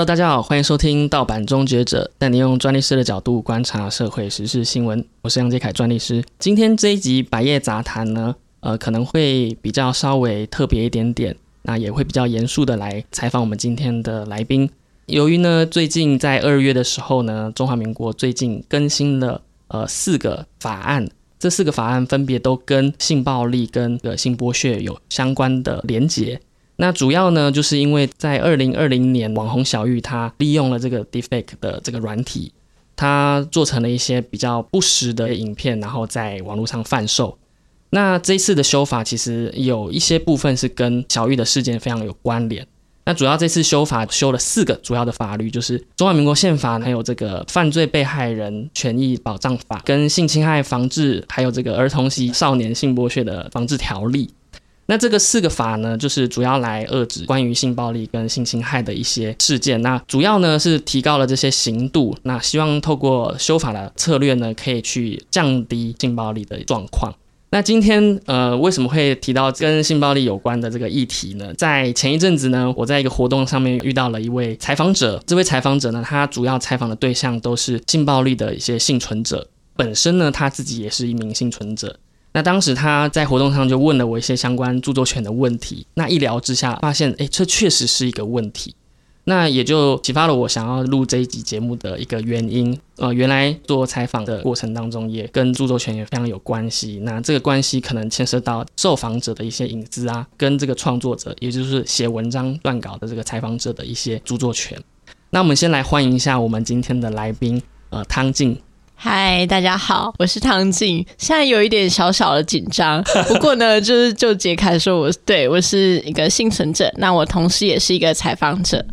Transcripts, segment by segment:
Hello，大家好，欢迎收听《盗版终结者》，带你用专利师的角度观察社会时事新闻。我是杨杰凯，专利师。今天这一集百业杂谈呢，呃，可能会比较稍微特别一点点，那也会比较严肃的来采访我们今天的来宾。由于呢，最近在二月的时候呢，中华民国最近更新了呃四个法案，这四个法案分别都跟性暴力跟个性剥削有相关的连结。那主要呢，就是因为在二零二零年，网红小玉她利用了这个 Deepfake 的这个软体，她做成了一些比较不实的影片，然后在网络上贩售。那这次的修法，其实有一些部分是跟小玉的事件非常有关联。那主要这次修法修了四个主要的法律，就是中华民国宪法，还有这个犯罪被害人权益保障法，跟性侵害防治，还有这个儿童及少年性剥削的防治条例。那这个四个法呢，就是主要来遏制关于性暴力跟性侵害的一些事件。那主要呢是提高了这些刑度，那希望透过修法的策略呢，可以去降低性暴力的状况。那今天呃为什么会提到跟性暴力有关的这个议题呢？在前一阵子呢，我在一个活动上面遇到了一位采访者，这位采访者呢，他主要采访的对象都是性暴力的一些幸存者，本身呢他自己也是一名幸存者。那当时他在活动上就问了我一些相关著作权的问题，那一聊之下发现，哎，这确实是一个问题，那也就启发了我想要录这一集节目的一个原因。呃，原来做采访的过程当中也跟著作权也非常有关系，那这个关系可能牵涉到受访者的一些隐私啊，跟这个创作者，也就是写文章撰稿的这个采访者的一些著作权。那我们先来欢迎一下我们今天的来宾，呃，汤静。嗨，大家好，我是汤静。现在有一点小小的紧张，不过呢，就是就杰凯说，我对我是一个幸存者，那我同时也是一个采访者。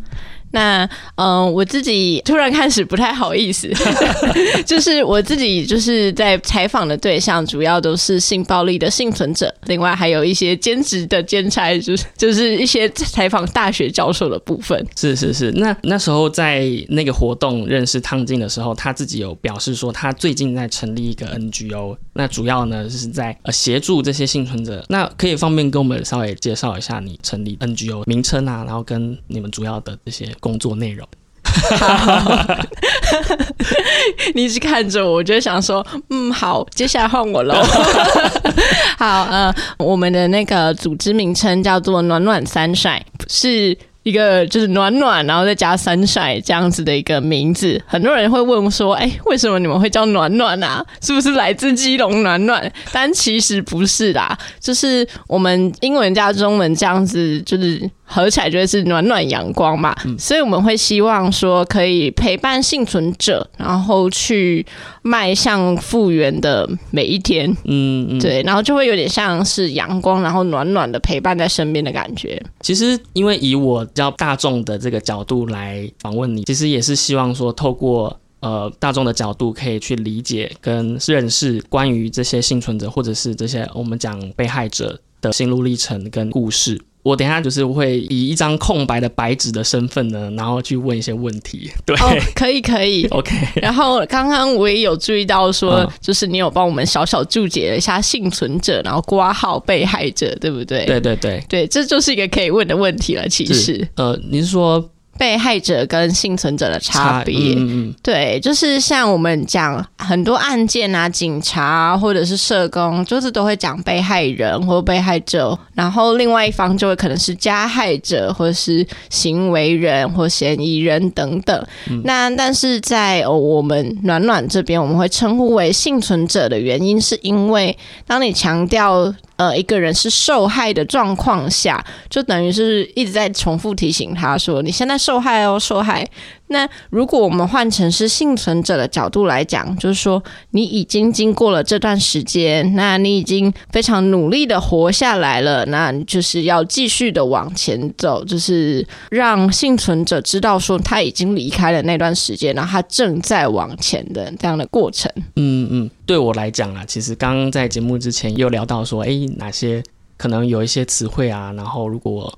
那嗯，我自己 突然开始不太好意思，就是我自己就是在采访的对象，主要都是性暴力的幸存者，另外还有一些兼职的兼差，就是就是一些采访大学教授的部分。是是是，那那时候在那个活动认识汤静的时候，他自己有表示说，他最近在成立一个 NGO，那主要呢是在呃协助这些幸存者。那可以方便跟我们稍微介绍一下你成立 NGO 名称啊，然后跟你们主要的这些。工作内容，你一直看着我，我就想说，嗯，好，接下来换我喽。好，呃，我们的那个组织名称叫做“暖暖三晒”，是。一个就是暖暖，然后再加三晒这样子的一个名字，很多人会问说：“哎，为什么你们会叫暖暖啊？是不是来自基隆暖暖？”但其实不是啦，就是我们英文加中文这样子，就是合起来就会是暖暖阳光嘛。所以我们会希望说，可以陪伴幸存者，然后去迈向复原的每一天。嗯，对，然后就会有点像是阳光，然后暖暖的陪伴在身边的感觉。其实，因为以我比较大众的这个角度来访问你，其实也是希望说，透过呃大众的角度，可以去理解跟认识关于这些幸存者，或者是这些我们讲被害者的心路历程跟故事。我等下就是会以一张空白的白纸的身份呢，然后去问一些问题。对，可以可以，OK。然后刚刚我也有注意到说，就是你有帮我们小小注解了一下幸存者，然后挂号被害者，对不对？对对对对，这就是一个可以问的问题了。其实，呃，你是说？被害者跟幸存者的差别，对，就是像我们讲很多案件啊，警察或者是社工，就是都会讲被害人或被害者，然后另外一方就会可能是加害者或者是行为人或嫌疑人等等。那但是在我们暖暖这边，我们会称呼为幸存者的原因，是因为当你强调。呃，一个人是受害的状况下，就等于是一直在重复提醒他说：“你现在受害哦，受害。”那如果我们换成是幸存者的角度来讲，就是说你已经经过了这段时间，那你已经非常努力的活下来了，那就是要继续的往前走，就是让幸存者知道说他已经离开了那段时间，然后他正在往前的这样的过程。嗯嗯，对我来讲啊，其实刚刚在节目之前又聊到说，哎，哪些可能有一些词汇啊，然后如果。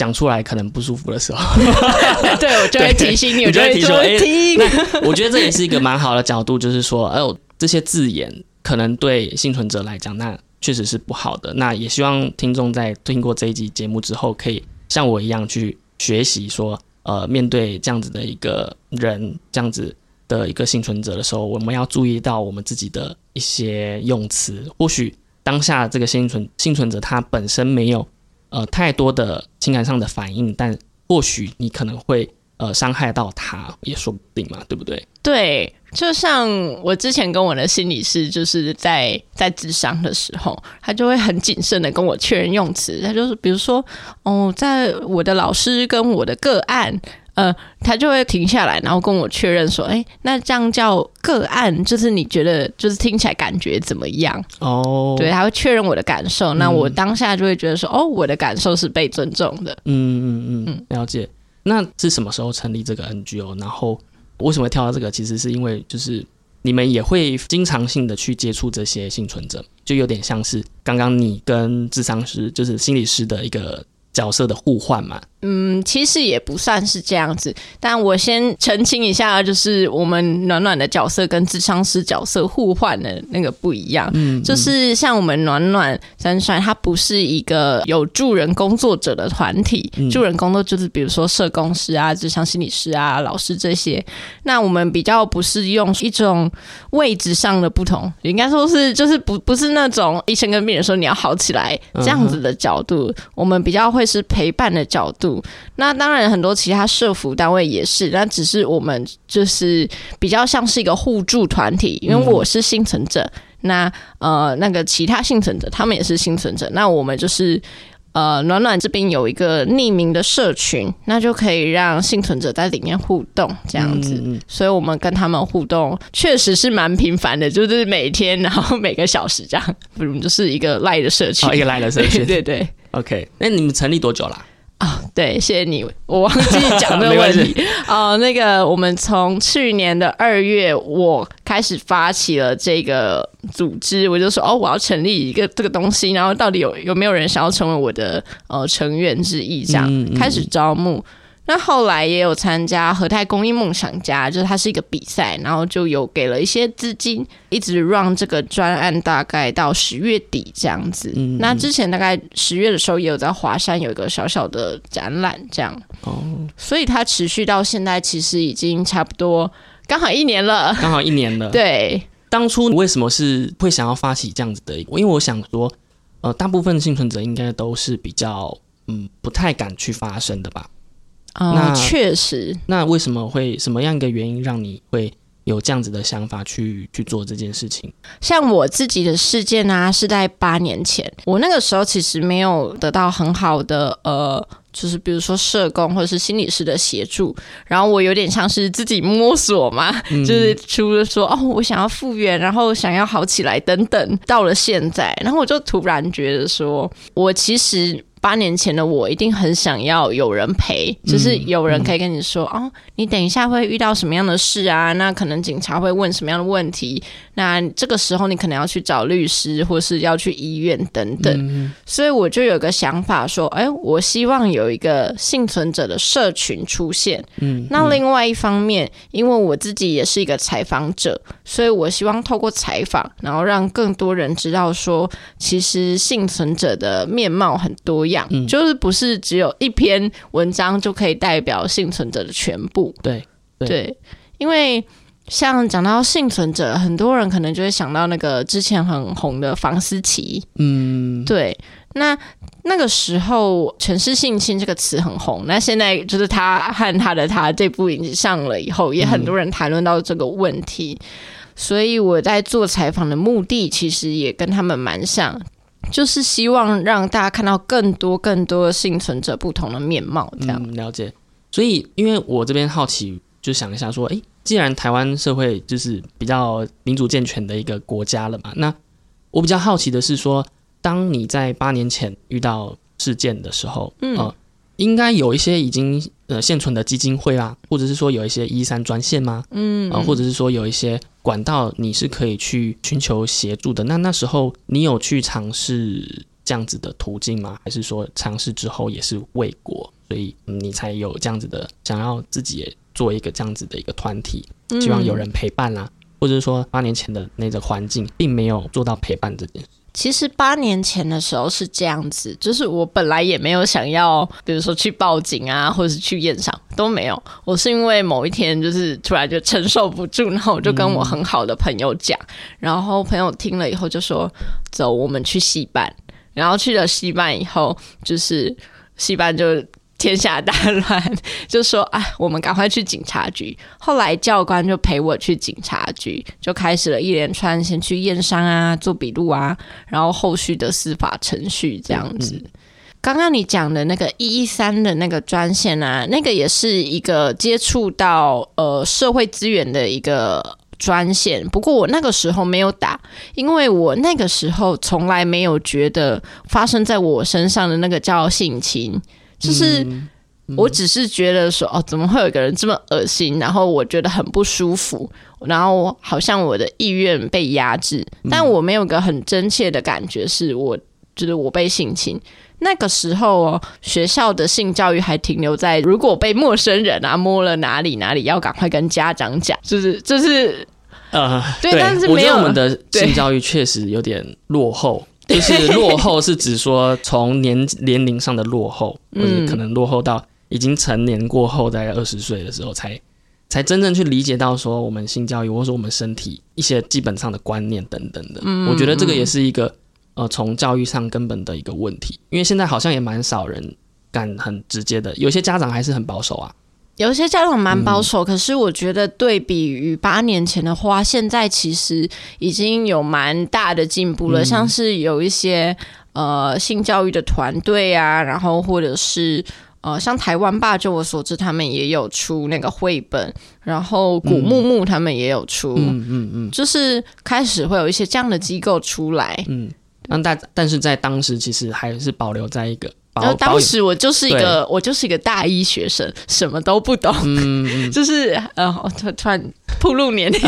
讲出来可能不舒服的时候，对我就会提醒你，我就会提醒。那我觉得这也是一个蛮好的角度，就是说，哎呦，这些字眼可能对幸存者来讲，那确实是不好的。那也希望听众在听过这一集节目之后，可以像我一样去学习，说呃面对这样子的一个人，这样子的一个幸存者的时候，我们要注意到我们自己的一些用词。或许当下这个幸存幸存者他本身没有呃太多的情感上的反应，但或许你可能会。呃，伤害到他也说不定嘛，对不对？对，就像我之前跟我的心理师，就是在在智商的时候，他就会很谨慎的跟我确认用词。他就是比如说，哦，在我的老师跟我的个案，呃，他就会停下来，然后跟我确认说，哎，那这样叫个案，就是你觉得就是听起来感觉怎么样？哦，对，他会确认我的感受，那我当下就会觉得说，哦，我的感受是被尊重的。嗯嗯嗯，了解。那是什么时候成立这个 NGO？然后为什么会跳到这个？其实是因为就是你们也会经常性的去接触这些幸存者，就有点像是刚刚你跟智商师，就是心理师的一个角色的互换嘛。嗯，其实也不算是这样子，但我先澄清一下，就是我们暖暖的角色跟智商师角色互换的那个不一样。嗯，就是像我们暖暖三帅，他不是一个有助人工作者的团体，助人工作就是比如说社工师啊、智商心理师啊、老师这些。那我们比较不是用一种位置上的不同，应该说是就是不不是那种医生跟病人说你要好起来这样子的角度，我们比较会是陪伴的角度。那当然，很多其他社服单位也是，那只是我们就是比较像是一个互助团体，因为我是幸存者，那呃那个其他幸存者他们也是幸存者，那我们就是呃暖暖这边有一个匿名的社群，那就可以让幸存者在里面互动这样子，所以我们跟他们互动确实是蛮频繁的，就是每天然后每个小时这样，我们就是一个赖的社群，一个赖的社群，对对，OK，那你们成立多久了？啊，对，谢谢你，我忘记讲这个 问题哦。那个，我们从去年的二月，我开始发起了这个组织，我就说哦，我要成立一个这个东西，然后到底有有没有人想要成为我的呃成员之一，这样开始招募。那后来也有参加和泰公益梦想家，就是它是一个比赛，然后就有给了一些资金，一直让这个专案大概到十月底这样子。那之前大概十月的时候也有在华山有一个小小的展览，这样哦，所以它持续到现在其实已经差不多刚好一年了，刚好一年了。对，当初为什么是会想要发起这样子的？因为我想说，呃，大部分幸存者应该都是比较嗯不太敢去发声的吧。那确实，那为什么会什么样一个原因让你会有这样子的想法去去做这件事情？像我自己的事件呢，是在八年前，我那个时候其实没有得到很好的呃，就是比如说社工或者是心理师的协助，然后我有点像是自己摸索嘛，就是除了说哦，我想要复原，然后想要好起来等等，到了现在，然后我就突然觉得说，我其实。八年前的我一定很想要有人陪，就是有人可以跟你说哦，你等一下会遇到什么样的事啊？那可能警察会问什么样的问题？那这个时候你可能要去找律师，或是要去医院等等。所以我就有个想法说，哎，我希望有一个幸存者的社群出现。嗯，那另外一方面，因为我自己也是一个采访者，所以我希望透过采访，然后让更多人知道说，其实幸存者的面貌很多。样，就是不是只有一篇文章就可以代表幸存者的全部？对对，因为像讲到幸存者，很多人可能就会想到那个之前很红的房思琪。嗯，对。那那个时候“城市性侵”这个词很红，那现在就是他和他的他这部影上了以后，也很多人谈论到这个问题。所以我在做采访的目的，其实也跟他们蛮像。就是希望让大家看到更多更多幸存者不同的面貌，这样了解。所以，因为我这边好奇，就想一下说，哎，既然台湾社会就是比较民主健全的一个国家了嘛，那我比较好奇的是说，当你在八年前遇到事件的时候，嗯，应该有一些已经呃现存的基金会啊，或者是说有一些一三专线吗？嗯，啊，或者是说有一些。管道你是可以去寻求协助的。那那时候你有去尝试这样子的途径吗？还是说尝试之后也是未果，所以你才有这样子的想要自己也做一个这样子的一个团体，希望有人陪伴啦？或者是说八年前的那个环境，并没有做到陪伴这件事。其实八年前的时候是这样子，就是我本来也没有想要，比如说去报警啊，或者是去验伤都没有。我是因为某一天就是突然就承受不住，然后我就跟我很好的朋友讲，然后朋友听了以后就说：“走，我们去戏班。”然后去了戏班以后，就是戏班就。天下大乱，就说啊，我们赶快去警察局。后来教官就陪我去警察局，就开始了一连串先去验伤啊、做笔录啊，然后后续的司法程序这样子。刚刚你讲的那个一一三的那个专线啊，那个也是一个接触到呃社会资源的一个专线。不过我那个时候没有打，因为我那个时候从来没有觉得发生在我身上的那个叫性侵。就是，我只是觉得说，哦，怎么会有一个人这么恶心？然后我觉得很不舒服，然后好像我的意愿被压制，但我没有个很真切的感觉，是我就是我被性侵。那个时候哦，学校的性教育还停留在，如果被陌生人啊摸了哪里哪里，要赶快跟家长讲，就是就是呃，对，但是没有我们的 性教育确实有点落后。就是 落后，是指说从年年龄上的落后，或者可能落后到已经成年过后，大概二十岁的时候，才才真正去理解到说我们性教育，或者说我们身体一些基本上的观念等等的。我觉得这个也是一个呃从教育上根本的一个问题，因为现在好像也蛮少人敢很直接的，有些家长还是很保守啊。有些家长蛮保守，可是我觉得对比于八年前的话，现在其实已经有蛮大的进步了。像是有一些呃性教育的团队啊，然后或者是呃像台湾吧，就我所知，他们也有出那个绘本，然后古木木他们也有出，嗯嗯嗯，就是开始会有一些这样的机构出来，嗯，那但但是在当时其实还是保留在一个。然后当时我就是一个我就是一个大一学生，什么都不懂，就是呃突突然暴露年龄，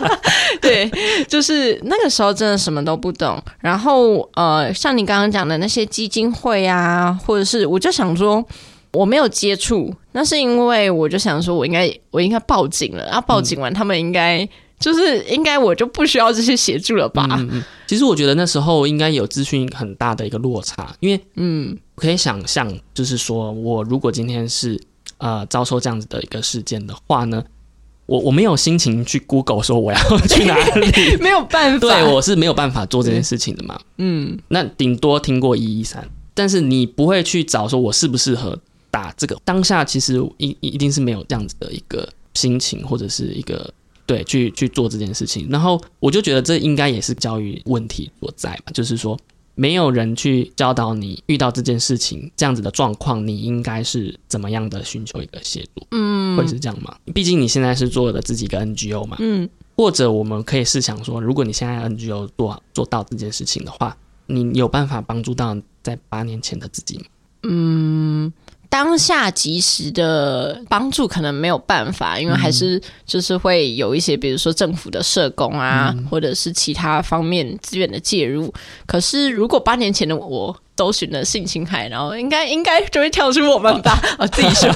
对，就是那个时候真的什么都不懂。然后呃，像你刚刚讲的那些基金会啊，或者是我就想说我没有接触，那是因为我就想说我应该我应该报警了，然后报警完他们应该。就是应该我就不需要这些协助了吧？嗯嗯。其实我觉得那时候应该有资讯很大的一个落差，因为嗯，可以想象，就是说我如果今天是呃遭受这样子的一个事件的话呢，我我没有心情去 Google 说我要去哪里，没有办法，对我是没有办法做这件事情的嘛。嗯，那顶多听过一一三，但是你不会去找说我适不适合打这个。当下其实一一定是没有这样子的一个心情或者是一个。对，去去做这件事情，然后我就觉得这应该也是教育问题所在吧，就是说没有人去教导你遇到这件事情这样子的状况，你应该是怎么样的寻求一个协助，嗯，会是这样吗？毕竟你现在是做的自己一个 NGO 嘛，嗯，或者我们可以试想说，如果你现在 NGO 做做到这件事情的话，你有办法帮助到在八年前的自己吗？嗯。当下及时的帮助可能没有办法，因为还是就是会有一些，比如说政府的社工啊，或者是其他方面资源的介入。可是如果八年前的我都选了性侵害，然后应该应该就会跳出我们吧？我自己说，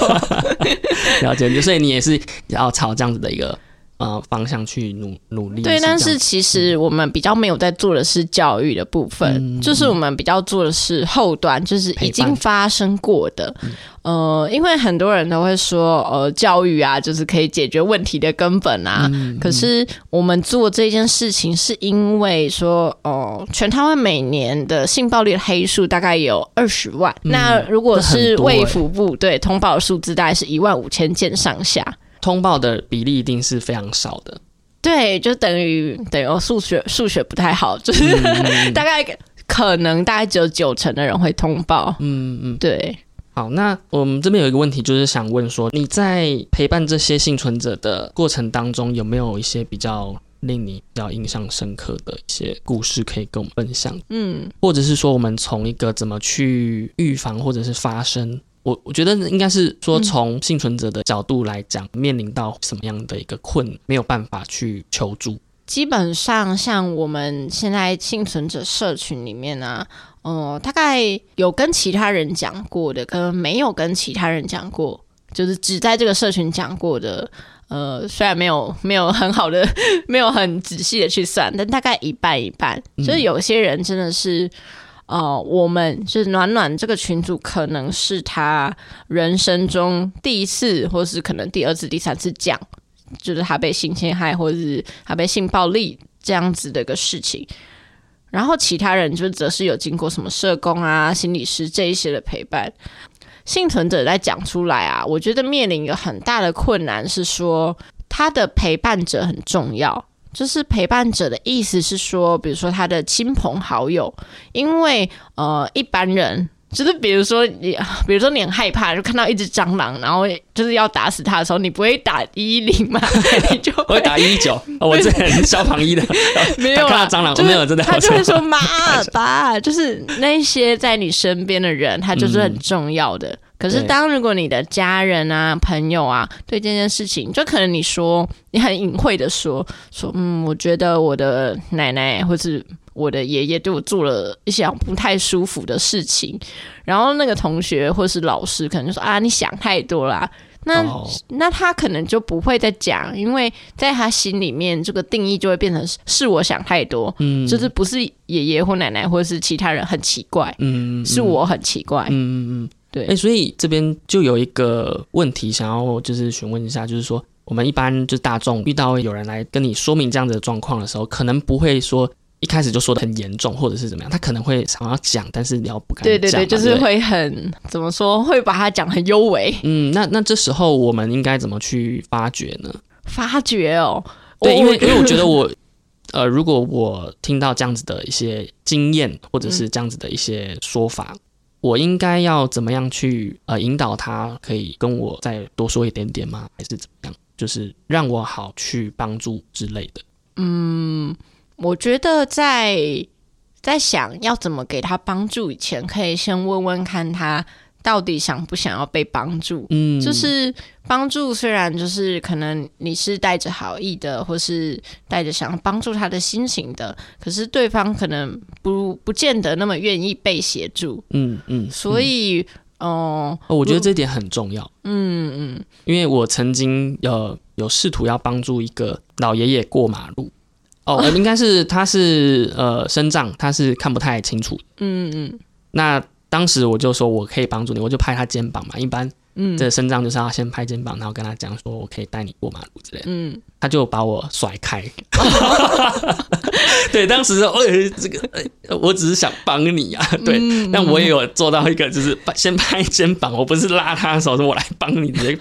了解，所以你也是要朝这样子的一个。呃，方向去努努力。对，但是其实我们比较没有在做的是教育的部分，就是我们比较做的是后端，就是已经发生过的。呃，因为很多人都会说，呃，教育啊，就是可以解决问题的根本啊。可是我们做这件事情，是因为说，哦，全台湾每年的性暴力的黑数大概有二十万，那如果是卫福部对通报数字，大概是一万五千件上下。通报的比例一定是非常少的，对，就等于等于数学数学不太好，就是 大概可能大概只有九成的人会通报。嗯嗯，对。好，那我们这边有一个问题，就是想问说，你在陪伴这些幸存者的过程当中，有没有一些比较令你比较印象深刻的一些故事可以跟我们分享？嗯，或者是说，我们从一个怎么去预防或者是发生？我我觉得应该是说，从幸存者的角度来讲，面临到什么样的一个困，没有办法去求助。基本上，像我们现在幸存者社群里面呢，呃，大概有跟其他人讲过的，跟没有跟其他人讲过，就是只在这个社群讲过的。呃，虽然没有没有很好的，没有很仔细的去算，但大概一半一半。就是有些人真的是，呃，我们是暖暖这个群组，可能是他人生中第一次，或是可能第二次、第三次讲，就是他被性侵害，或者是他被性暴力这样子的一个事情。然后其他人就则是有经过什么社工啊、心理师这一些的陪伴。幸存者在讲出来啊，我觉得面临一个很大的困难是说，他的陪伴者很重要。就是陪伴者的意思是说，比如说他的亲朋好友，因为呃一般人。就是比如说你，比如说你很害怕，就看到一只蟑螂，然后就是要打死它的时候，你不会打一一零吗？你就会打一一九。我这消防一的，没有看到蟑螂，我没有真的。他就会说 妈爸，就是那些在你身边的人，他就是很重要的。可是当如果你的家人啊、朋友啊，对这件事情，就可能你说你很隐晦的说说，嗯，我觉得我的奶奶或是。我的爷爷对我做了一些不太舒服的事情，然后那个同学或是老师可能就说啊，你想太多啦。那那他可能就不会再讲，因为在他心里面，这个定义就会变成是我想太多，嗯，就是不是爷爷或奶奶或者是其他人很奇怪，嗯，是我很奇怪，嗯嗯嗯，对。哎，所以这边就有一个问题想要就是询问一下，就是说我们一般就是大众遇到有人来跟你说明这样子的状况的时候，可能不会说。一开始就说的很严重，或者是怎么样，他可能会想要讲，但是你要不敢讲。对对对，就是会很怎么说，会把它讲很优美。嗯，那那这时候我们应该怎么去发掘呢？发掘哦，对，因为因为我觉得 我呃，如果我听到这样子的一些经验，或者是这样子的一些说法，我应该要怎么样去呃引导他，可以跟我再多说一点点吗？还是怎么样？就是让我好去帮助之类的。嗯。我觉得在在想要怎么给他帮助以前，可以先问问看他到底想不想要被帮助。嗯，就是帮助虽然就是可能你是带着好意的，或是带着想要帮助他的心情的，可是对方可能不不见得那么愿意被协助。嗯嗯，所以哦，我觉得这点很重要。嗯嗯，因为我曾经呃有试图要帮助一个老爷爷过马路。哦，应该是他是呃身障，他是看不太清楚。嗯嗯。那当时我就说我可以帮助你，我就拍他肩膀嘛。一般，嗯，这身障就是要先拍肩膀，然后跟他讲说我可以带你过马路之类。嗯。他就把我甩开。对，当时哦，这个我只是想帮你啊。对，但我也有做到一个，就是先拍肩膀，我不是拉他的手，说我来帮你，直接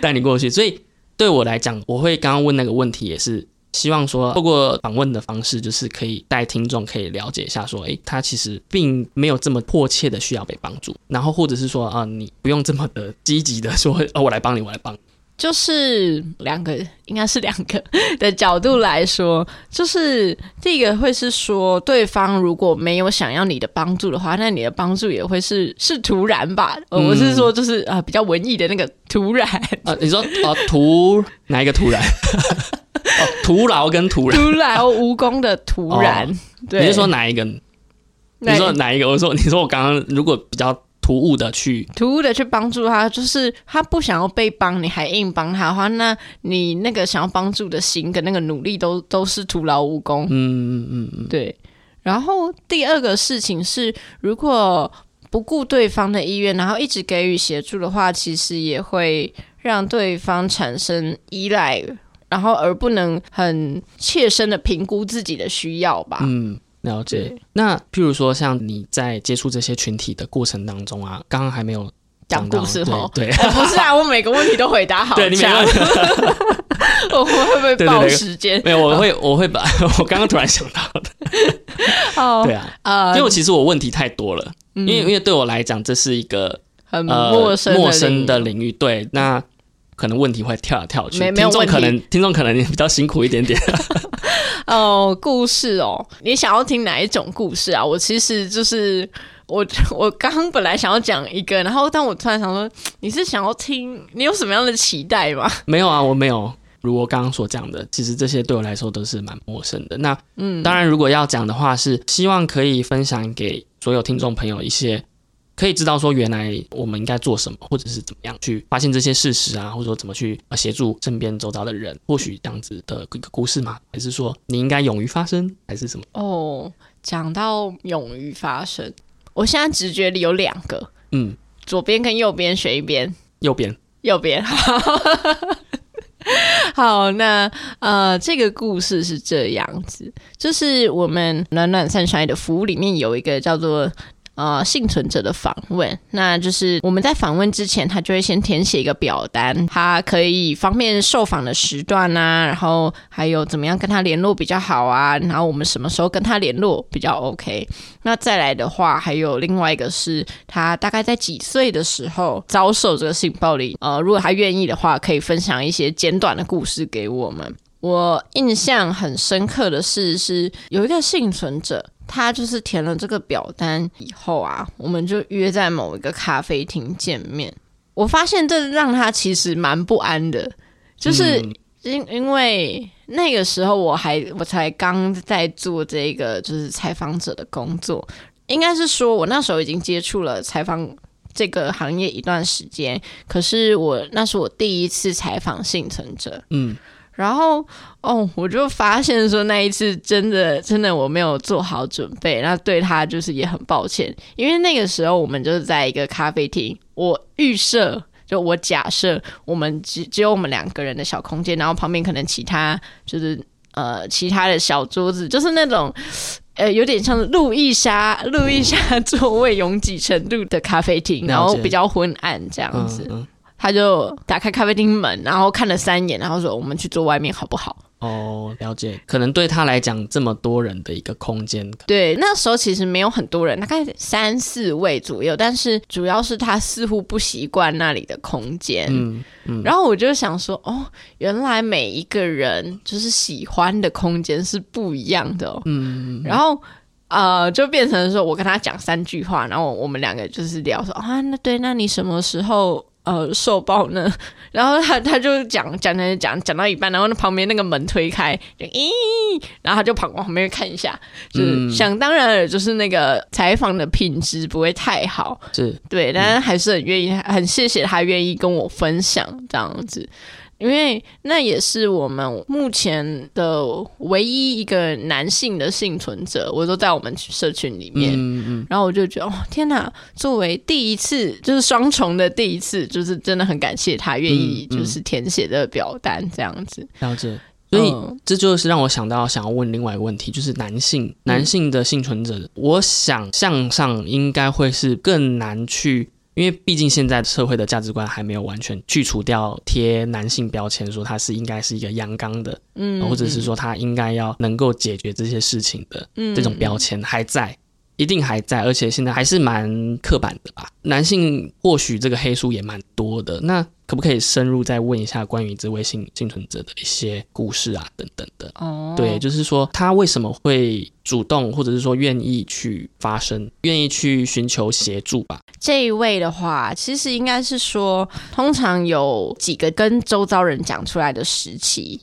带你过去。所以对我来讲，我会刚刚问那个问题也是。希望说，透过访问的方式，就是可以带听众可以了解一下，说，哎，他其实并没有这么迫切的需要被帮助，然后或者是说，啊，你不用这么的积极的说，哦，我来帮你，我来帮。就是两个，应该是两个的角度来说，就是第一个会是说，对方如果没有想要你的帮助的话，那你的帮助也会是是突然吧？我是说，就是啊，比较文艺的那个突然啊，你说啊，突哪一个突然？哦，徒劳跟徒然，徒劳无功的徒然，对，你是说哪一个？你说哪一个？我说，你说我刚刚如果比较突兀的去，突兀的去帮助他，就是他不想要被帮，你还硬帮他的话，那你那个想要帮助的心跟那个努力都都是徒劳无功。嗯嗯嗯嗯，对。然后第二个事情是，如果不顾对方的意愿，然后一直给予协助的话，其实也会让对方产生依赖。然后而不能很切身的评估自己的需要吧？嗯，了解。那譬如说，像你在接触这些群体的过程当中啊，刚刚还没有讲故事哦，对，不是啊，我每个问题都回答好，对，你每个我会不会报时间？没有，我会，我会把 我刚刚突然想到的。哦，对啊，呃，因为其实我问题太多了，因为因为对我来讲，这是一个很陌生陌生的领域。对，那。可能问题会跳来跳去，听众可能听众可能比较辛苦一点点。哦，故事哦，你想要听哪一种故事啊？我其实就是我 我刚本来想要讲一个，然后但我突然想说，你是想要听？你有什么样的期待吗？没有啊，我没有。如我刚刚所讲的，其实这些对我来说都是蛮陌生的。那嗯，当然，如果要讲的话，是希望可以分享给所有听众朋友一些。可以知道说原来我们应该做什么，或者是怎么样去发现这些事实啊，或者说怎么去协助身边周遭的人，或许这样子的一个故事嘛，还是说你应该勇于发声，还是什么？哦，讲到勇于发声，我现在直觉里有两个，嗯，左边跟右边选一边，右边，右边。好，那呃，这个故事是这样子，就是我们暖暖散衰的服务里面有一个叫做。呃，幸存者的访问，那就是我们在访问之前，他就会先填写一个表单，他可以方便受访的时段啊，然后还有怎么样跟他联络比较好啊，然后我们什么时候跟他联络比较 OK。那再来的话，还有另外一个是他大概在几岁的时候遭受这个性暴力，呃，如果他愿意的话，可以分享一些简短的故事给我们。我印象很深刻的是，是有一个幸存者。他就是填了这个表单以后啊，我们就约在某一个咖啡厅见面。我发现这让他其实蛮不安的，就是因因为那个时候我还我才刚在做这个就是采访者的工作，应该是说我那时候已经接触了采访这个行业一段时间，可是我那是我第一次采访幸存者，嗯。然后哦，我就发现说那一次真的真的我没有做好准备，那对他就是也很抱歉，因为那个时候我们就是在一个咖啡厅，我预设就我假设我们只只有我们两个人的小空间，然后旁边可能其他就是呃其他的小桌子，就是那种呃有点像路易莎路易莎座位拥挤程度的咖啡厅，然后比较昏暗这样子。他就打开咖啡厅门，然后看了三眼，然后说：“我们去坐外面好不好？”哦，了解。可能对他来讲，这么多人的一个空间，对，那时候其实没有很多人，大概三四位左右。但是主要是他似乎不习惯那里的空间。嗯嗯。然后我就想说：“哦，原来每一个人就是喜欢的空间是不一样的。”嗯。然后呃，就变成说我跟他讲三句话，然后我们两个就是聊说：“啊，那对，那你什么时候？”呃，受报呢？然后他他就讲讲讲讲讲到一半，然后那旁边那个门推开，就咦，然后他就跑往旁边看一下，就是想当然就是那个采访的品质不会太好，是对，但是还是很愿意，很谢谢他愿意跟我分享这样子。因为那也是我们目前的唯一一个男性的幸存者，我都在我们社群里面。嗯嗯。然后我就觉得，哦，天哪！作为第一次，就是双重的第一次，就是真的很感谢他愿意就是填写的表单这样子。了解。所以这就是让我想到想要问另外一个问题，就是男性男性的幸存者，我想向上应该会是更难去。因为毕竟现在社会的价值观还没有完全去除掉贴男性标签，说他是应该是一个阳刚的，嗯，或者是说他应该要能够解决这些事情的这种标签还在，一定还在，而且现在还是蛮刻板的吧。男性或许这个黑书也蛮多的，那。可不可以深入再问一下关于这位幸幸存者的一些故事啊，等等的？哦，对，就是说他为什么会主动，或者是说愿意去发声，愿意去寻求协助吧？这一位的话，其实应该是说，通常有几个跟周遭人讲出来的时期。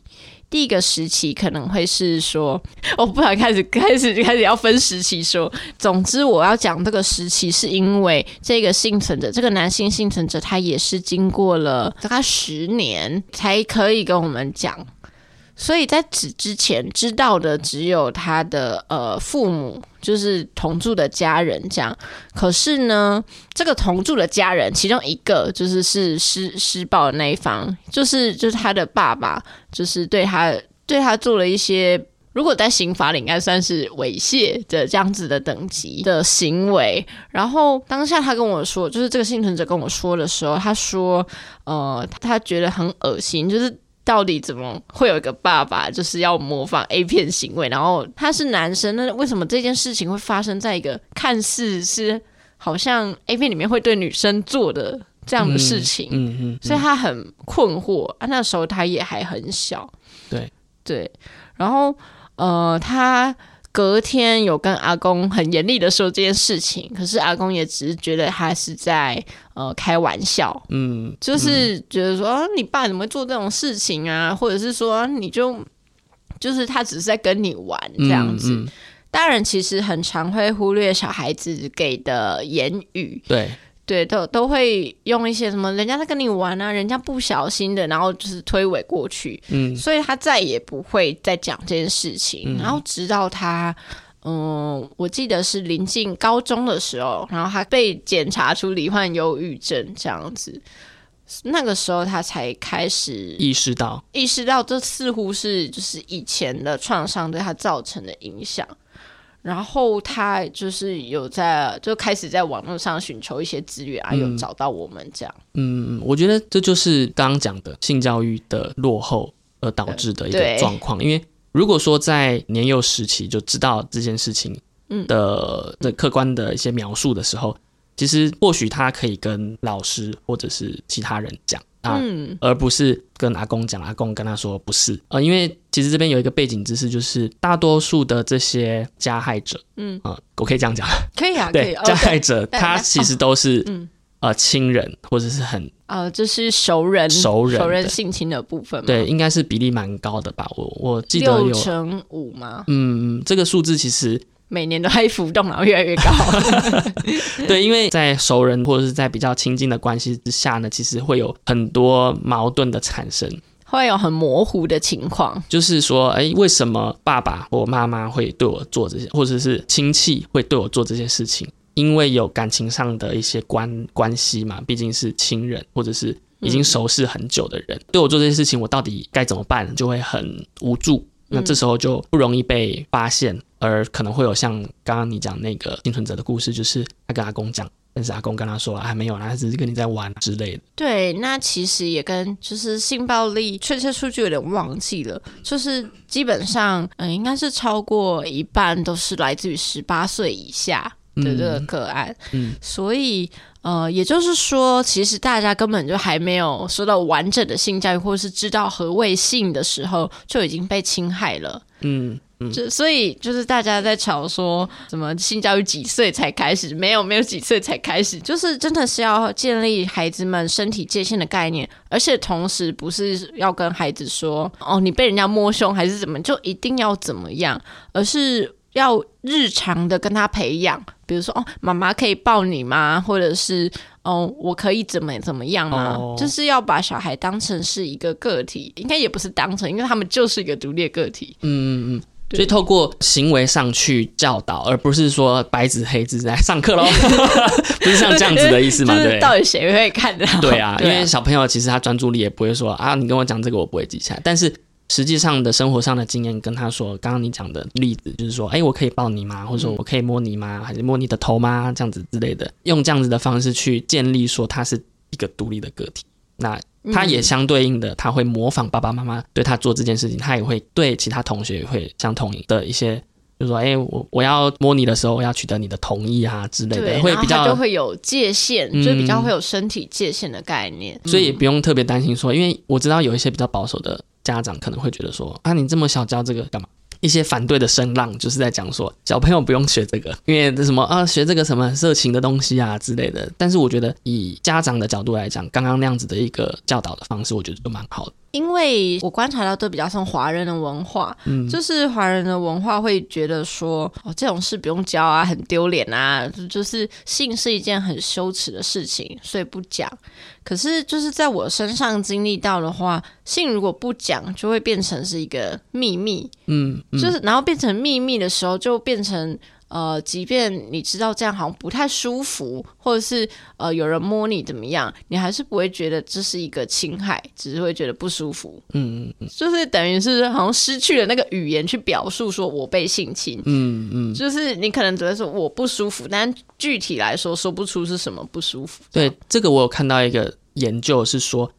第一个时期可能会是说，我不想开始开始开始要分时期说。总之，我要讲这个时期，是因为这个幸存者，这个男性幸存者，他也是经过了大概十年才可以跟我们讲。所以在此之前知道的只有他的呃父母，就是同住的家人这样。可是呢，这个同住的家人其中一个就是是施施暴的那一方，就是就是他的爸爸，就是对他对他做了一些，如果在刑法里应该算是猥亵的这样子的等级的行为。然后当下他跟我说，就是这个幸存者跟我说的时候，他说呃，他觉得很恶心，就是。到底怎么会有一个爸爸就是要模仿 A 片行为？然后他是男生，那为什么这件事情会发生在一个看似是好像 A 片里面会对女生做的这样的事情？嗯嗯，所以他很困惑啊。那时候他也还很小，对对，然后呃他。隔天有跟阿公很严厉的说这件事情，可是阿公也只是觉得他是在呃开玩笑，嗯，就是觉得说你爸怎么会做这种事情啊，或者是说你就就是他只是在跟你玩这样子，大人其实很常会忽略小孩子给的言语，对对，都都会用一些什么人家在跟你玩啊，人家不小心的，然后就是推诿过去，嗯，所以他再也不会再讲这件事情，然后直到他。嗯，我记得是临近高中的时候，然后他被检查出罹患忧郁症这样子，那个时候他才开始意识到，意识到这似乎是就是以前的创伤对他造成的影响，然后他就是有在就开始在网络上寻求一些资源啊，有找到我们这样。嗯，我觉得这就是刚刚讲的性教育的落后而导致的一个状况，因为。如果说在年幼时期就知道这件事情的的客观的一些描述的时候，其实或许他可以跟老师或者是其他人讲啊，而不是跟阿公讲，阿公跟他说不是啊，因为其实这边有一个背景知识，就是大多数的这些加害者，嗯啊，我可以这样讲，可以啊，对，加害者他其实都是呃亲人或者是很。啊，这是熟人熟人熟人性侵的部分，对，应该是比例蛮高的吧？我我记得有六成五吗？嗯，这个数字其实每年都在浮动，然后越来越高。对，因为在熟人或者是在比较亲近的关系之下呢，其实会有很多矛盾的产生，会有很模糊的情况，就是说，哎，为什么爸爸或妈妈会对我做这些，或者是亲戚会对我做这些事情？因为有感情上的一些关关系嘛，毕竟是亲人或者是已经熟识很久的人，对我做这些事情，我到底该怎么办？就会很无助。那这时候就不容易被发现，而可能会有像刚刚你讲那个幸存者的故事，就是他跟阿公讲，但是阿公跟他说还没有啦，他只是跟你在玩之类的。对，那其实也跟就是性暴力确切数据有点忘记了，就是基本上嗯，应该是超过一半都是来自于十八岁以下。的这个个案，嗯，所以呃，也就是说，其实大家根本就还没有受到完整的性教育，或是知道何谓性的时候，就已经被侵害了，嗯嗯，就所以就是大家在吵说什么性教育几岁才开始？没有没有几岁才开始，就是真的是要建立孩子们身体界限的概念，而且同时不是要跟孩子说哦，你被人家摸胸还是怎么，就一定要怎么样，而是。要日常的跟他培养，比如说哦，妈妈可以抱你吗？或者是哦，我可以怎么怎么样吗？就是要把小孩当成是一个个体，应该也不是当成，因为他们就是一个独立个体。嗯嗯嗯。所以透过行为上去教导，而不是说白纸黑字在上课喽，不是像这样子的意思嘛？对。到底谁会看到？对啊，因为小朋友其实他专注力也不会说啊，你跟我讲这个我不会记下来，但是。实际上的生活上的经验跟他说，刚刚你讲的例子就是说，哎，我可以抱你吗？或者说我可以摸你吗？还是摸你的头吗？这样子之类的，用这样子的方式去建立说他是一个独立的个体。那他也相对应的，他会模仿爸爸妈妈对他做这件事情，他也会对其他同学也会相同的一些，就说，哎，我我要摸你的时候，我要取得你的同意啊之类的，会比较就会有界限，就比较会有身体界限的概念，所以也不用特别担心说，因为我知道有一些比较保守的。家长可能会觉得说啊，你这么小教这个干嘛？一些反对的声浪就是在讲说，小朋友不用学这个，因为这什么啊，学这个什么色情的东西啊之类的。但是我觉得以家长的角度来讲，刚刚那样子的一个教导的方式，我觉得就蛮好的。因为我观察到都比较像华人的文化，嗯，就是华人的文化会觉得说，哦，这种事不用教啊，很丢脸啊，就是性是一件很羞耻的事情，所以不讲。可是就是在我身上经历到的话，性如果不讲，就会变成是一个秘密，嗯，就是然后变成秘密的时候，就变成。呃，即便你知道这样好像不太舒服，或者是呃有人摸你怎么样，你还是不会觉得这是一个侵害，只是会觉得不舒服。嗯就是等于是好像失去了那个语言去表述说我被性侵。嗯嗯，就是你可能只会说我不舒服，但具体来说说不出是什么不舒服。对，这个我有看到一个研究是说，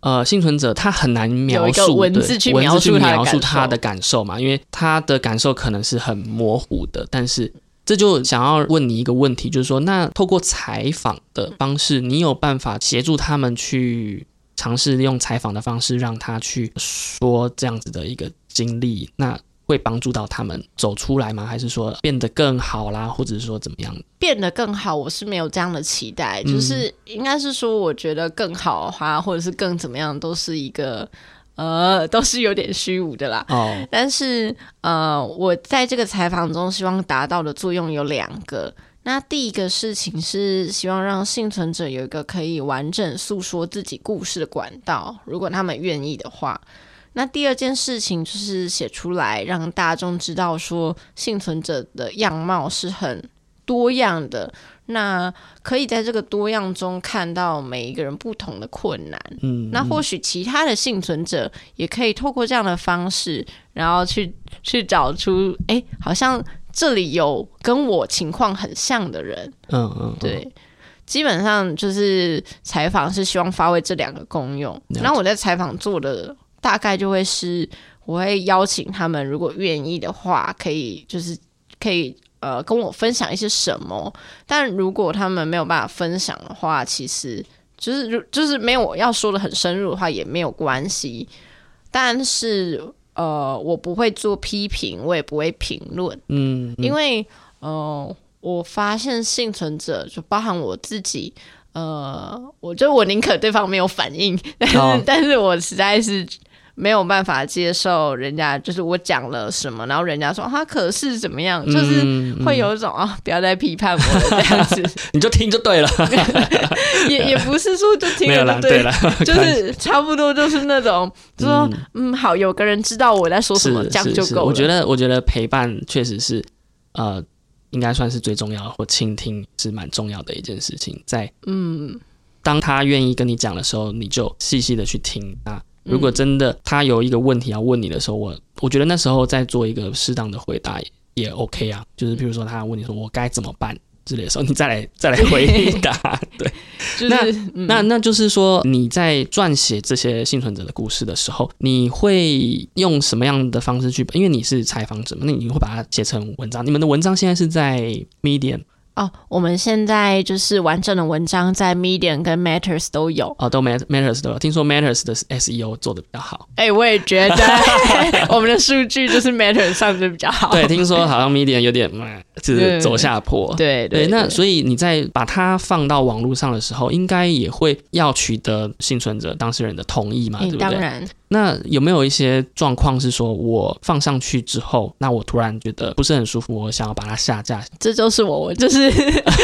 呃，幸存者他很难描述文字去描述他的感受嘛，因为他的感受可能是很模糊的，但是。这就想要问你一个问题，就是说，那透过采访的方式，你有办法协助他们去尝试用采访的方式，让他去说这样子的一个经历，那会帮助到他们走出来吗？还是说变得更好啦，或者是说怎么样？变得更好，我是没有这样的期待，就是应该是说，我觉得更好的话，或者是更怎么样，都是一个。呃，都是有点虚无的啦。哦，但是呃，我在这个采访中希望达到的作用有两个。那第一个事情是希望让幸存者有一个可以完整诉说自己故事的管道，如果他们愿意的话。那第二件事情就是写出来，让大众知道说幸存者的样貌是很多样的。那可以在这个多样中看到每一个人不同的困难，嗯，那或许其他的幸存者也可以透过这样的方式，然后去去找出，哎，好像这里有跟我情况很像的人，嗯嗯，对，基本上就是采访是希望发挥这两个功用。那我在采访做的大概就会是，我会邀请他们，如果愿意的话，可以就是可以。呃，跟我分享一些什么？但如果他们没有办法分享的话，其实就是就是没有我要说的很深入的话也没有关系。但是呃，我不会做批评，我也不会评论。嗯，因为呃，我发现幸存者就包含我自己，呃，我就我宁可对方没有反应，但是但是我实在是。没有办法接受人家就是我讲了什么，然后人家说他可是怎么样，就是会有一种啊，不要再批判我了这样子，你就听就对了，也也不是说就听了就对了，就是差不多就是那种，就说嗯好，有个人知道我在说什么，这样就够了。我觉得我觉得陪伴确实是呃，应该算是最重要，或倾听是蛮重要的一件事情。在嗯，当他愿意跟你讲的时候，你就细细的去听啊。如果真的他有一个问题要问你的时候，我我觉得那时候再做一个适当的回答也 OK 啊。就是比如说他问你说我该怎么办之类的时候，你再来 再来回答。对，那那那就是说你在撰写这些幸存者的故事的时候，你会用什么样的方式去？因为你是采访者嘛，那你会把它写成文章。你们的文章现在是在 Medium。哦，我们现在就是完整的文章在 Medium 跟 Matters 都有哦，都 Matters 都有。听说 Matters 的 SEO 做的比较好，哎，我也觉得 我们的数据就是 Matters 上的比较好。对，听说好像 Medium 有点就是走下坡。对对，那所以你在把它放到网络上的时候，应该也会要取得幸存者当事人的同意嘛，对不对？当然。那有没有一些状况是说，我放上去之后，那我突然觉得不是很舒服，我想要把它下架？这就是我，我就是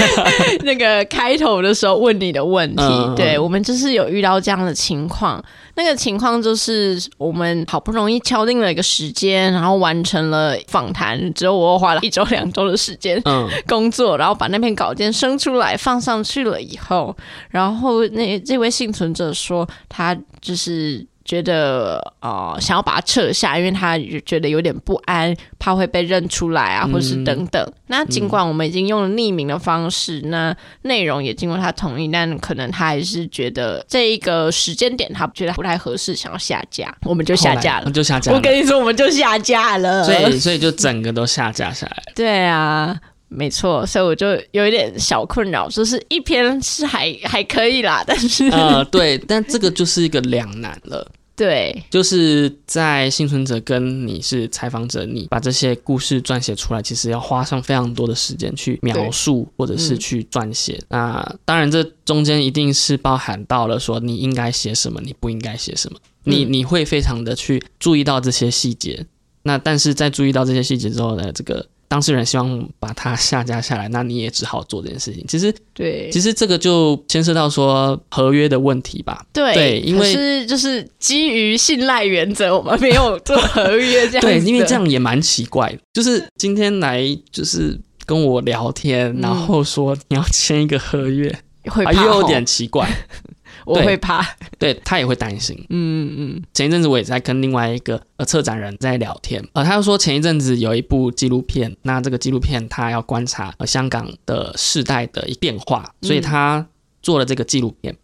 那个开头的时候问你的问题。对我们就是有遇到这样的情况，那个情况就是我们好不容易敲定了一个时间，然后完成了访谈，只有我花了一周两周的时间工作，然后把那篇稿件生出来放上去了以后，然后那这位幸存者说他就是。觉得呃想要把它撤下，因为他觉得有点不安，怕会被认出来啊，或者是等等。那尽管我们已经用了匿名的方式，那内容也经过他同意，但可能他还是觉得这一个时间点他觉得不太合适，想要下架，我们就下架了，就下架。我跟你说，我们就下架了，所以所以就整个都下架下来。对啊。没错，所以我就有一点小困扰，就是一篇是还还可以啦，但是呃，对，但这个就是一个两难了。对，就是在幸存者跟你是采访者，你把这些故事撰写出来，其实要花上非常多的时间去描述或者是去撰写。那当然，这中间一定是包含到了说你应该写什么，你不应该写什么，你你会非常的去注意到这些细节。那但是在注意到这些细节之后呢，这个。当事人希望把它下架下来，那你也只好做这件事情。其实，对，其实这个就牵涉到说合约的问题吧。对，因为是就是基于信赖原则，我们没有做合约这样。对，因为这样也蛮奇怪的。就是今天来就是跟我聊天，然后说你要签一个合约，会有点奇怪。我会怕，对他也会担心。嗯嗯嗯。前一阵子我也在跟另外一个呃策展人在聊天，呃，他就说前一阵子有一部纪录片，那这个纪录片他要观察呃香港的世代的一变化，所以他做了这个纪录片。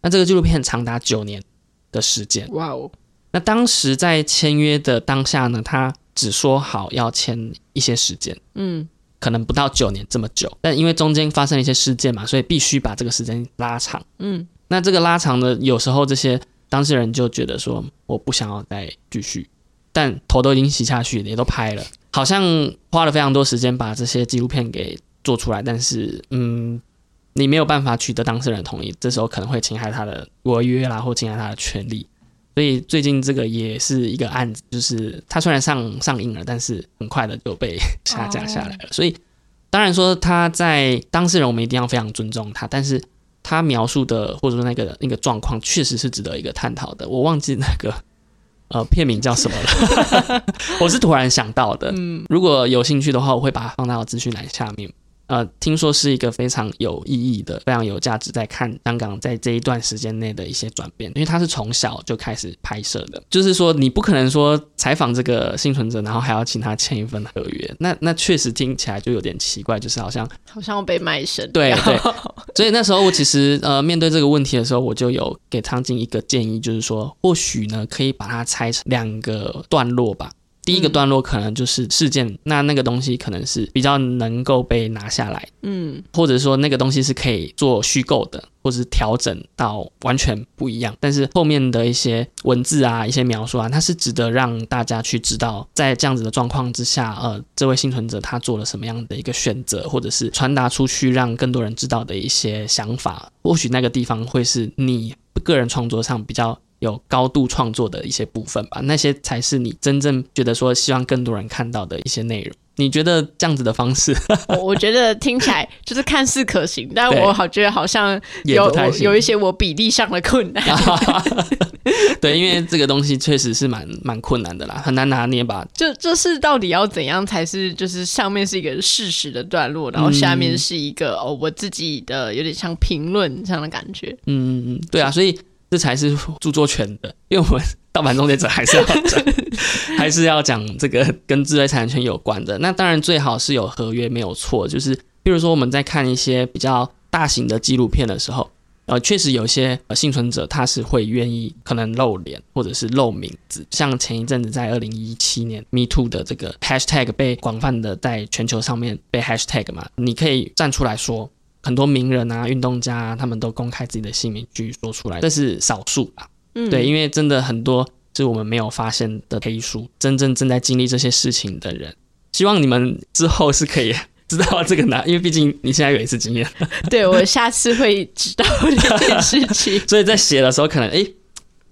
那这个纪录片长达九年的时间。哇哦！那当时在签约的当下呢，他只说好要签一些时间，嗯，可能不到九年这么久，但因为中间发生了一些事件嘛，所以必须把这个时间拉长，嗯。那这个拉长的，有时候这些当事人就觉得说，我不想要再继续，但头都已经洗下去，也都拍了，好像花了非常多时间把这些纪录片给做出来，但是，嗯，你没有办法取得当事人同意，这时候可能会侵害他的违约啦，或侵害他的权利，所以最近这个也是一个案子，就是他虽然上上映了，但是很快的就被下架下来了。所以当然说他在当事人，我们一定要非常尊重他，但是他描述的或者说那个那个状况，确实是值得一个探讨的。我忘记那个 呃片名叫什么了，我是突然想到的。嗯，如果有兴趣的话，我会把它放到资讯栏下面。呃，听说是一个非常有意义的、非常有价值，在看香港在这一段时间内的一些转变，因为他是从小就开始拍摄的。就是说，你不可能说采访这个幸存者，然后还要请他签一份合约，那那确实听起来就有点奇怪，就是好像好像被卖身。对对，所以那时候我其实呃面对这个问题的时候，我就有给汤晶一个建议，就是说或许呢可以把它拆成两个段落吧。第一个段落可能就是事件，那那个东西可能是比较能够被拿下来，嗯，或者说那个东西是可以做虚构的，或者是调整到完全不一样。但是后面的一些文字啊、一些描述啊，它是值得让大家去知道，在这样子的状况之下，呃，这位幸存者他做了什么样的一个选择，或者是传达出去让更多人知道的一些想法。或许那个地方会是你个人创作上比较。有高度创作的一些部分吧，那些才是你真正觉得说希望更多人看到的一些内容。你觉得这样子的方式，我觉得听起来就是看似可行，但我好觉得好像有有一些我比例上的困难。对，因为这个东西确实是蛮蛮困难的啦，很难拿捏吧。就这是到底要怎样才是就是上面是一个事实的段落，然后下面是一个哦我自己的有点像评论这样的感觉。嗯嗯嗯，对啊，所以。这才是著作权的，因为我们盗版终结者还是要讲，还是要讲这个跟知识产权有关的。那当然最好是有合约，没有错。就是比如说我们在看一些比较大型的纪录片的时候，呃，确实有些幸存者他是会愿意可能露脸或者是露名字。像前一阵子在二零一七年 Me Too 的这个 Hashtag 被广泛的在全球上面被 Hashtag 嘛，你可以站出来说。很多名人啊、运动家，啊，他们都公开自己的姓名去说出来，这是少数吧？嗯，对，因为真的很多是我们没有发现的黑书，真正正在经历这些事情的人，希望你们之后是可以 知道这个拿，因为毕竟你现在有一次经验，对我下次会知道这件事情，所以在写的时候可能哎，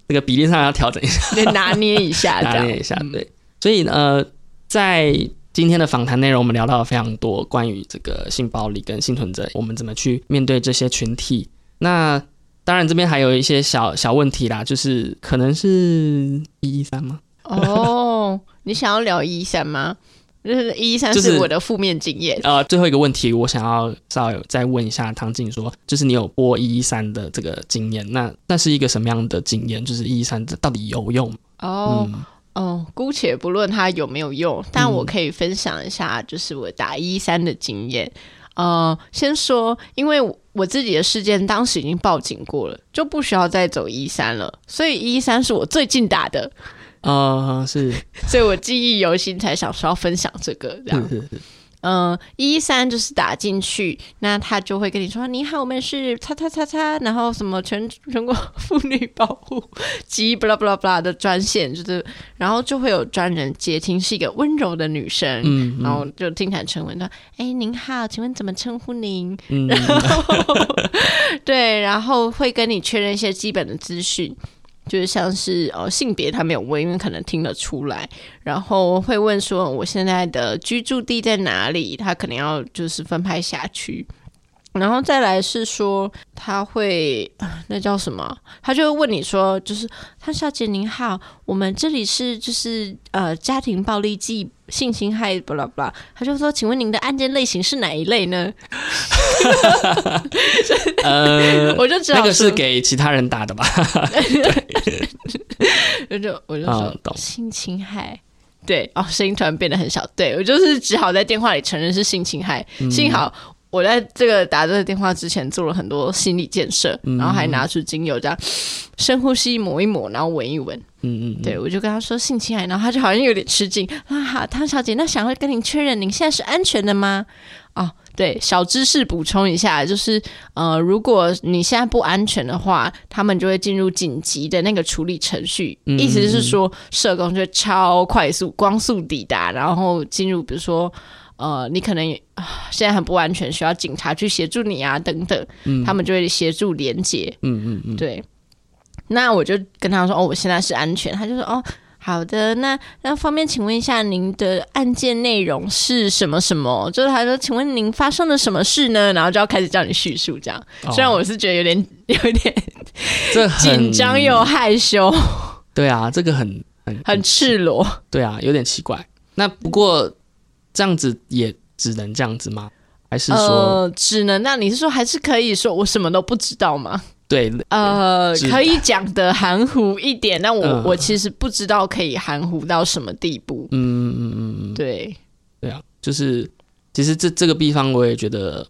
这个比例上要调整一下，对拿捏一下，拿捏一下，对，所以呃，在。今天的访谈内容，我们聊到了非常多关于这个性暴力跟幸存者，我们怎么去面对这些群体。那当然，这边还有一些小小问题啦，就是可能是一一三吗？哦，你想要聊一一三吗？就是一一三是我的负面经验。呃，最后一个问题，我想要稍微再问一下汤静，说就是你有播一一三的这个经验，那那是一个什么样的经验？就是一一三到底有用？哦。哦，姑且不论它有没有用，但我可以分享一下，就是我打一三的经验。呃，先说，因为我自己的事件当时已经报警过了，就不需要再走一三了，所以一三是我最近打的。啊，是，所以我记忆犹新，才想说要分享这个这样。嗯，一三就是打进去，那他就会跟你说：“你好，我们是叉叉叉叉，然后什么全全国妇女保护及巴拉巴拉巴拉的专线，就是，然后就会有专人接听，是一个温柔的女生，嗯，然后就听起来沉稳的，哎，您好，请问怎么称呼您？然后 对，然后会跟你确认一些基本的资讯。”就是像是呃性别他没有问，因为可能听得出来，然后会问说我现在的居住地在哪里，他可能要就是分派辖区。然后再来是说，他会那叫什么？他就会问你说，就是汤小姐您好，我们这里是就是呃家庭暴力暨性侵害，巴拉巴拉。他就说，请问您的案件类型是哪一类呢？呃，我就知道那个是给其他人打的吧。我就我就说性侵害，对哦，声音突然变得很小，对我就是只好在电话里承认是性侵害，幸好。我在这个打这个电话之前做了很多心理建设，然后还拿出精油这样 深呼吸抹一抹，然后闻一闻。嗯嗯，对我就跟他说性侵害，然后他就好像有点吃惊 啊。好，汤小姐，那想要跟您确认您现在是安全的吗？哦，对，小知识补充一下，就是呃，如果你现在不安全的话，他们就会进入紧急的那个处理程序，意思是说社工就超快速光速抵达，然后进入比如说。呃，你可能现在很不安全，需要警察去协助你啊，等等，他们就会协助连接。嗯嗯嗯，对。那我就跟他说：“哦，我现在是安全。”他就说：“哦。”好的，那那方便请问一下，您的案件内容是什么什么？就是他说，请问您发生了什么事呢？然后就要开始叫你叙述，这样。虽然我是觉得有点 有点这紧张又害羞。对啊，这个很很很赤裸。对啊，有点奇怪。那不过这样子也只能这样子吗？还是说只能？那你是说还是可以说我什么都不知道吗？对，呃，可以讲的含糊一点，但我我其实不知道可以含糊到什么地步。嗯嗯嗯嗯，对，对啊，就是其实这这个地方我也觉得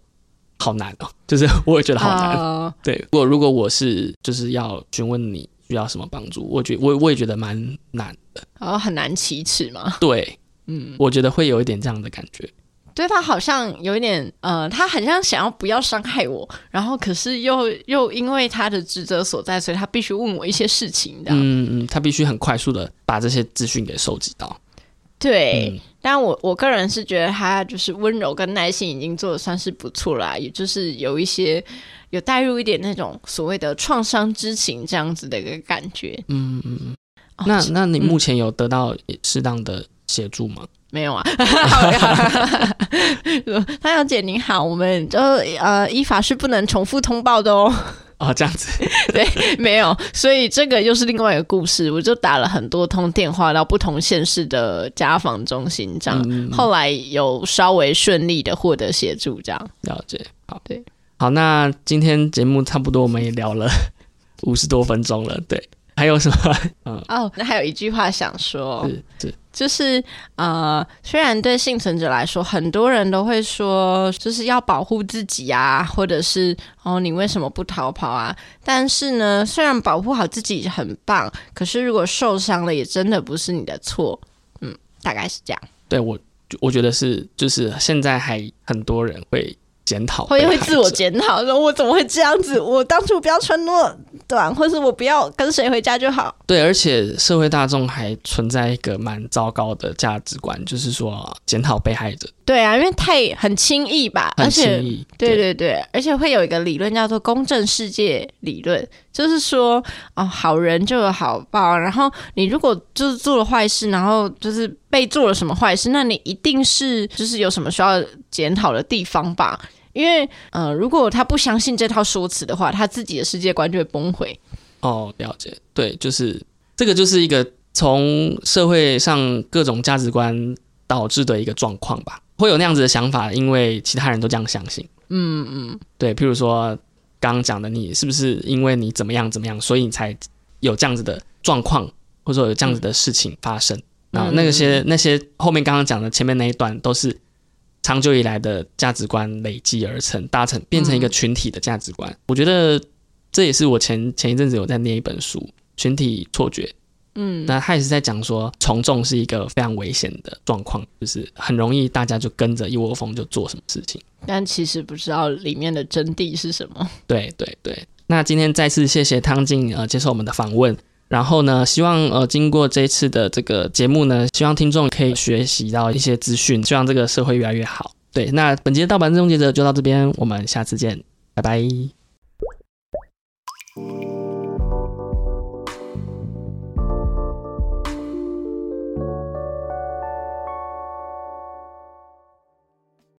好难哦，就是我也觉得好难。对，如果如果我是就是要询问你需要什么帮助，我觉我我也觉得蛮难的，然后很难启齿吗。对，嗯，我觉得会有一点这样的感觉。对他好像有一点，呃，他很像想要不要伤害我，然后可是又又因为他的职责所在，所以他必须问我一些事情的。嗯嗯，他必须很快速的把这些资讯给收集到。对，但我我个人是觉得他就是温柔跟耐心已经做的算是不错啦，也就是有一些有带入一点那种所谓的创伤之情这样子的一个感觉。嗯嗯嗯。那那你目前有得到适当的协助吗？没有啊，潘小姐您好，我们就呃依法是不能重复通报的哦。哦，这样子，对，没有，所以这个又是另外一个故事。我就打了很多通电话到不同县市的家访中心，这样后来有稍微顺利的获得协助，这样了解。好，对，好，那今天节目差不多我们也聊了 五十多分钟了，对。还有什么？嗯哦，那还有一句话想说，是是，就是呃，虽然对幸存者来说，很多人都会说，就是要保护自己啊，或者是哦，你为什么不逃跑啊？但是呢，虽然保护好自己很棒，可是如果受伤了，也真的不是你的错。嗯，大概是这样。对我，我觉得是，就是现在还很多人会。检讨会会自我检讨，说我怎么会这样子？我当初不要穿那么短，或是我不要跟谁回家就好。对，而且社会大众还存在一个蛮糟糕的价值观，就是说检讨被害者。对啊，因为太很轻易吧，很轻易。对对对，而且会有一个理论叫做公正世界理论，就是说哦，好人就有好报。然后你如果就是做了坏事，然后就是被做了什么坏事，那你一定是就是有什么需要检讨的地方吧。因为，呃，如果他不相信这套说辞的话，他自己的世界观就会崩溃。哦，了解，对，就是这个，就是一个从社会上各种价值观导致的一个状况吧。会有那样子的想法，因为其他人都这样相信。嗯嗯，对，譬如说刚刚讲的，你是不是因为你怎么样怎么样，所以你才有这样子的状况，或者说有这样子的事情发生？然后那些那些后面刚刚讲的前面那一段都是。长久以来的价值观累积而成，达成变成一个群体的价值观。我觉得这也是我前前一阵子有在念一本书《群体错觉》。嗯，那他也是在讲说，从众是一个非常危险的状况，就是很容易大家就跟着一窝蜂就做什么事情，但其实不知道里面的真谛是什么。对对对，那今天再次谢谢汤静呃接受我们的访问。然后呢，希望呃经过这一次的这个节目呢，希望听众可以学习到一些资讯，希望这个社会越来越好。对，那本期的盗版终结者就到这边，我们下次见，拜拜。